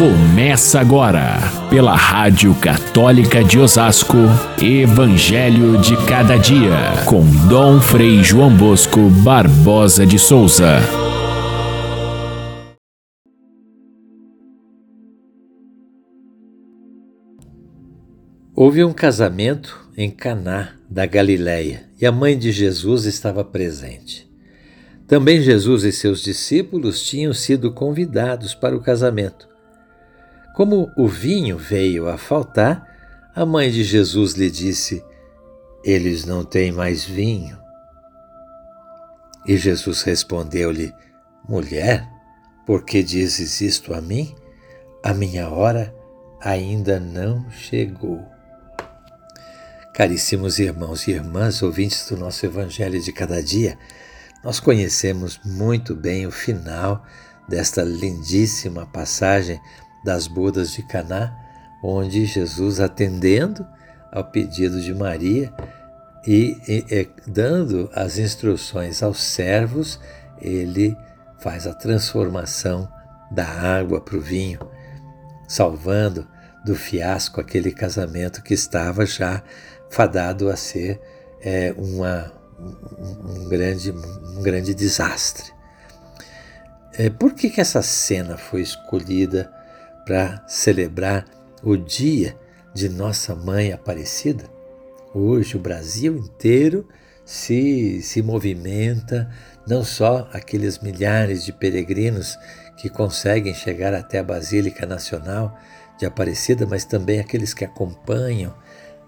Começa agora, pela Rádio Católica de Osasco, Evangelho de Cada Dia, com Dom Frei João Bosco Barbosa de Souza. Houve um casamento em Caná da Galileia e a mãe de Jesus estava presente. Também Jesus e seus discípulos tinham sido convidados para o casamento. Como o vinho veio a faltar, a mãe de Jesus lhe disse: Eles não têm mais vinho. E Jesus respondeu-lhe: Mulher, por que dizes isto a mim? A minha hora ainda não chegou. Caríssimos irmãos e irmãs, ouvintes do nosso Evangelho de cada dia, nós conhecemos muito bem o final desta lindíssima passagem das bodas de Caná, onde Jesus atendendo ao pedido de Maria e, e, e dando as instruções aos servos, ele faz a transformação da água para o vinho, salvando do fiasco aquele casamento que estava já fadado a ser é, uma, um, grande, um grande desastre. É, por que, que essa cena foi escolhida para celebrar o dia de Nossa Mãe Aparecida? Hoje o Brasil inteiro se, se movimenta, não só aqueles milhares de peregrinos que conseguem chegar até a Basílica Nacional de Aparecida, mas também aqueles que acompanham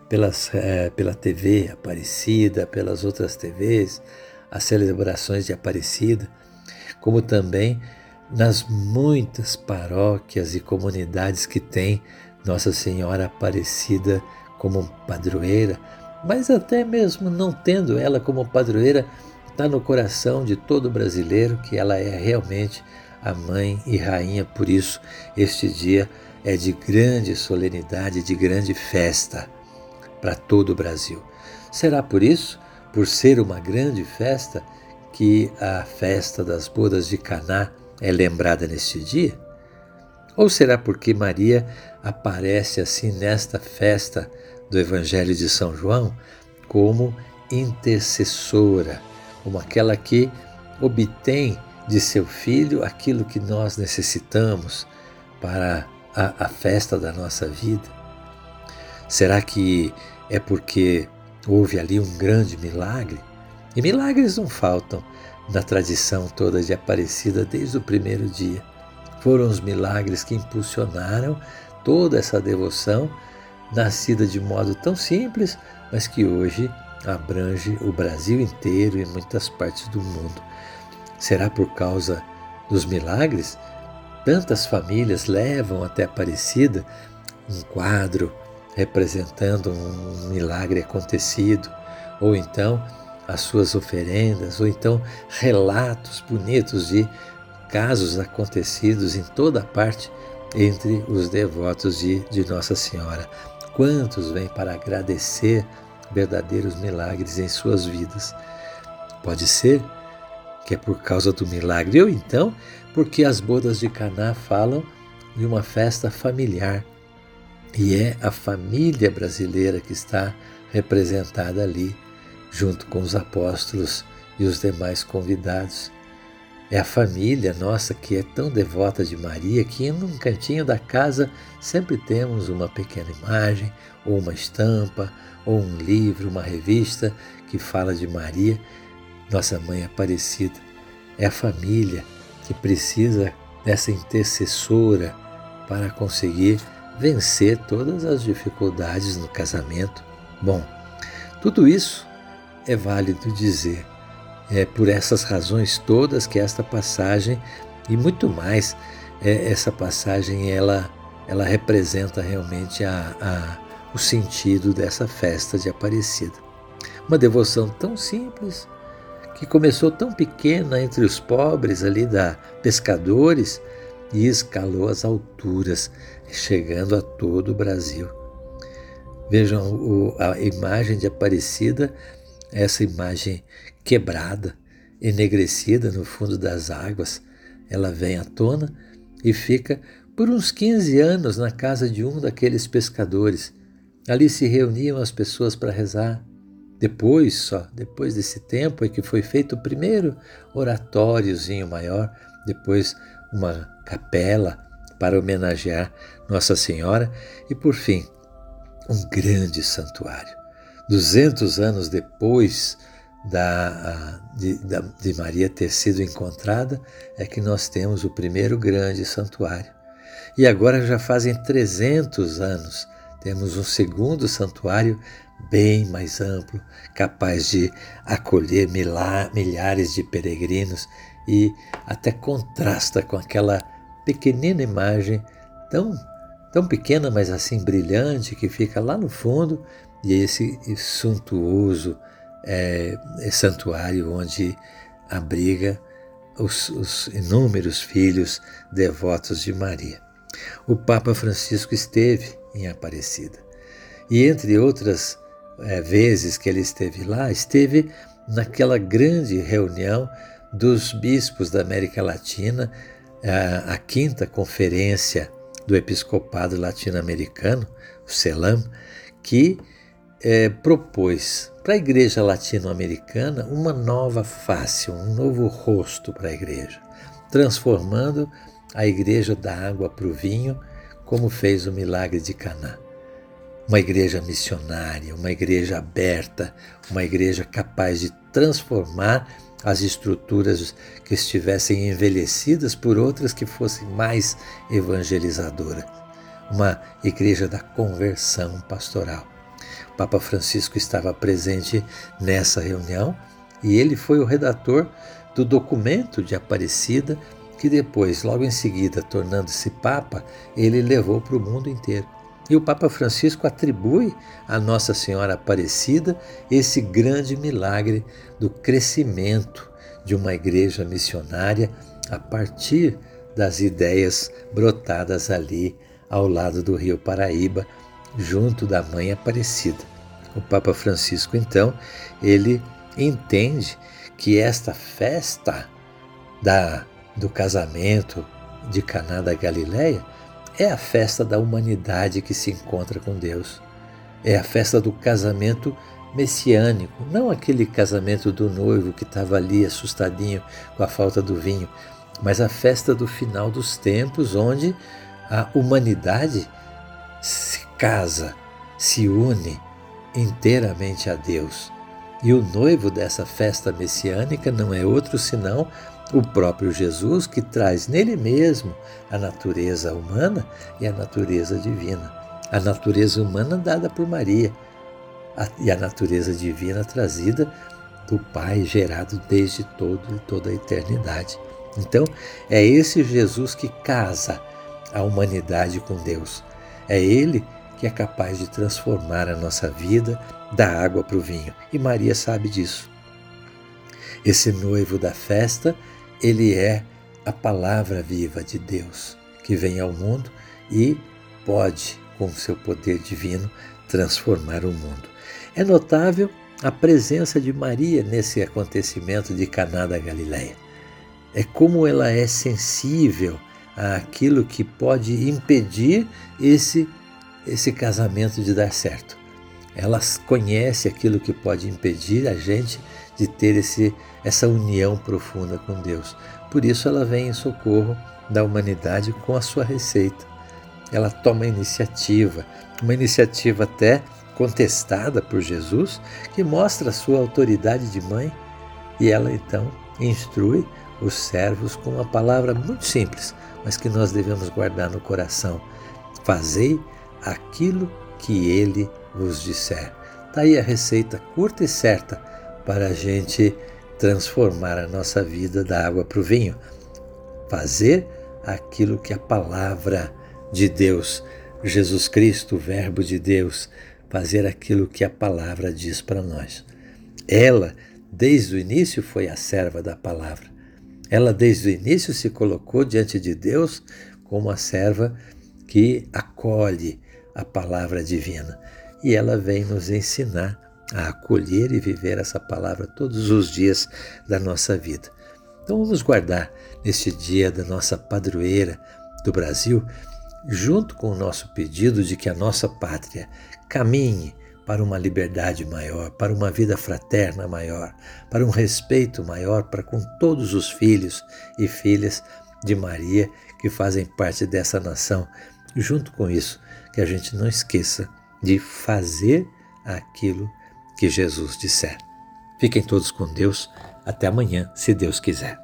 pelas, é, pela TV Aparecida, pelas outras TVs, as celebrações de Aparecida, como também nas muitas paróquias e comunidades que tem Nossa Senhora Aparecida como padroeira, mas até mesmo não tendo ela como padroeira, está no coração de todo brasileiro que ela é realmente a mãe e rainha, por isso este dia é de grande solenidade, de grande festa para todo o Brasil. Será por isso, por ser uma grande festa, que a festa das bodas de Caná é lembrada neste dia? Ou será porque Maria aparece assim nesta festa do Evangelho de São João como intercessora, como aquela que obtém de seu filho aquilo que nós necessitamos para a, a festa da nossa vida? Será que é porque houve ali um grande milagre. E milagres não faltam na tradição toda de Aparecida desde o primeiro dia. Foram os milagres que impulsionaram toda essa devoção, nascida de modo tão simples, mas que hoje abrange o Brasil inteiro e muitas partes do mundo. Será por causa dos milagres? Tantas famílias levam até Aparecida um quadro, representando um milagre acontecido, ou então as suas oferendas, ou então relatos bonitos de casos acontecidos em toda parte entre os devotos de, de Nossa Senhora. Quantos vêm para agradecer verdadeiros milagres em suas vidas? Pode ser que é por causa do milagre, ou então porque as bodas de Caná falam de uma festa familiar e é a família brasileira que está representada ali, junto com os apóstolos e os demais convidados. É a família nossa que é tão devota de Maria que em um cantinho da casa sempre temos uma pequena imagem, ou uma estampa, ou um livro, uma revista que fala de Maria, nossa mãe Aparecida. É a família que precisa dessa intercessora para conseguir vencer todas as dificuldades no casamento. Bom, tudo isso é válido dizer. É por essas razões todas que esta passagem e muito mais é, essa passagem ela ela representa realmente a, a, o sentido dessa festa de Aparecida. Uma devoção tão simples que começou tão pequena entre os pobres ali da pescadores e escalou as alturas, chegando a todo o Brasil. Vejam a imagem de Aparecida, essa imagem quebrada, enegrecida no fundo das águas, ela vem à tona e fica por uns 15 anos na casa de um daqueles pescadores. Ali se reuniam as pessoas para rezar. Depois, só depois desse tempo, é que foi feito o primeiro oratóriozinho maior, depois uma capela para homenagear Nossa Senhora e, por fim, um grande santuário. 200 anos depois da, de, de Maria ter sido encontrada, é que nós temos o primeiro grande santuário. E agora já fazem 300 anos, temos um segundo santuário bem mais amplo, capaz de acolher milhares de peregrinos e até contrasta com aquela pequenina imagem tão tão pequena, mas assim brilhante, que fica lá no fundo, e esse suntuoso é, é santuário onde abriga os, os inúmeros filhos devotos de Maria. O Papa Francisco esteve em Aparecida. E entre outras é, vezes que ele esteve lá, esteve naquela grande reunião dos bispos da América Latina, a, a quinta conferência do episcopado latino-americano, o CELAM, que é, propôs para a igreja latino-americana uma nova face, um novo rosto para a igreja, transformando a igreja da água para o vinho, como fez o milagre de Caná. Uma igreja missionária, uma igreja aberta, uma igreja capaz de transformar as estruturas que estivessem envelhecidas por outras que fossem mais evangelizadoras. Uma igreja da conversão pastoral. Papa Francisco estava presente nessa reunião e ele foi o redator do documento de Aparecida que depois, logo em seguida, tornando-se Papa, ele levou para o mundo inteiro. E o Papa Francisco atribui a Nossa Senhora Aparecida esse grande milagre do crescimento de uma igreja missionária a partir das ideias brotadas ali ao lado do Rio Paraíba, junto da Mãe Aparecida. O Papa Francisco, então, ele entende que esta festa da, do casamento de Caná da Galileia é a festa da humanidade que se encontra com Deus. É a festa do casamento messiânico, não aquele casamento do noivo que estava ali assustadinho com a falta do vinho, mas a festa do final dos tempos, onde a humanidade se casa, se une inteiramente a Deus. E o noivo dessa festa messiânica não é outro senão o próprio Jesus, que traz nele mesmo a natureza humana e a natureza divina. A natureza humana dada por Maria e a natureza divina trazida do Pai, gerado desde todo, toda a eternidade. Então, é esse Jesus que casa a humanidade com Deus. É Ele que é capaz de transformar a nossa vida da água para o vinho. E Maria sabe disso. Esse noivo da festa ele é a palavra viva de Deus que vem ao mundo e pode, com seu poder divino, transformar o mundo. É notável a presença de Maria nesse acontecimento de Caná da Galileia. É como ela é sensível àquilo que pode impedir esse esse casamento de dar certo. Ela conhece aquilo que pode impedir a gente de ter esse, essa união profunda com Deus. Por isso ela vem em socorro da humanidade com a sua receita. Ela toma iniciativa, uma iniciativa até contestada por Jesus, que mostra a sua autoridade de mãe, e ela então instrui os servos com uma palavra muito simples, mas que nós devemos guardar no coração: Fazei aquilo que ele vos disser. Está aí a receita curta e certa para a gente transformar a nossa vida da água para o vinho. Fazer aquilo que a palavra de Deus, Jesus Cristo, o Verbo de Deus, fazer aquilo que a palavra diz para nós. Ela, desde o início, foi a serva da palavra. Ela, desde o início, se colocou diante de Deus como a serva que acolhe a palavra divina. E ela vem nos ensinar a acolher e viver essa palavra todos os dias da nossa vida. Então vamos guardar neste dia da nossa padroeira, do Brasil, junto com o nosso pedido de que a nossa pátria caminhe para uma liberdade maior, para uma vida fraterna maior, para um respeito maior para com todos os filhos e filhas de Maria que fazem parte dessa nação. Junto com isso, que a gente não esqueça de fazer aquilo que Jesus disser. Fiquem todos com Deus. Até amanhã, se Deus quiser.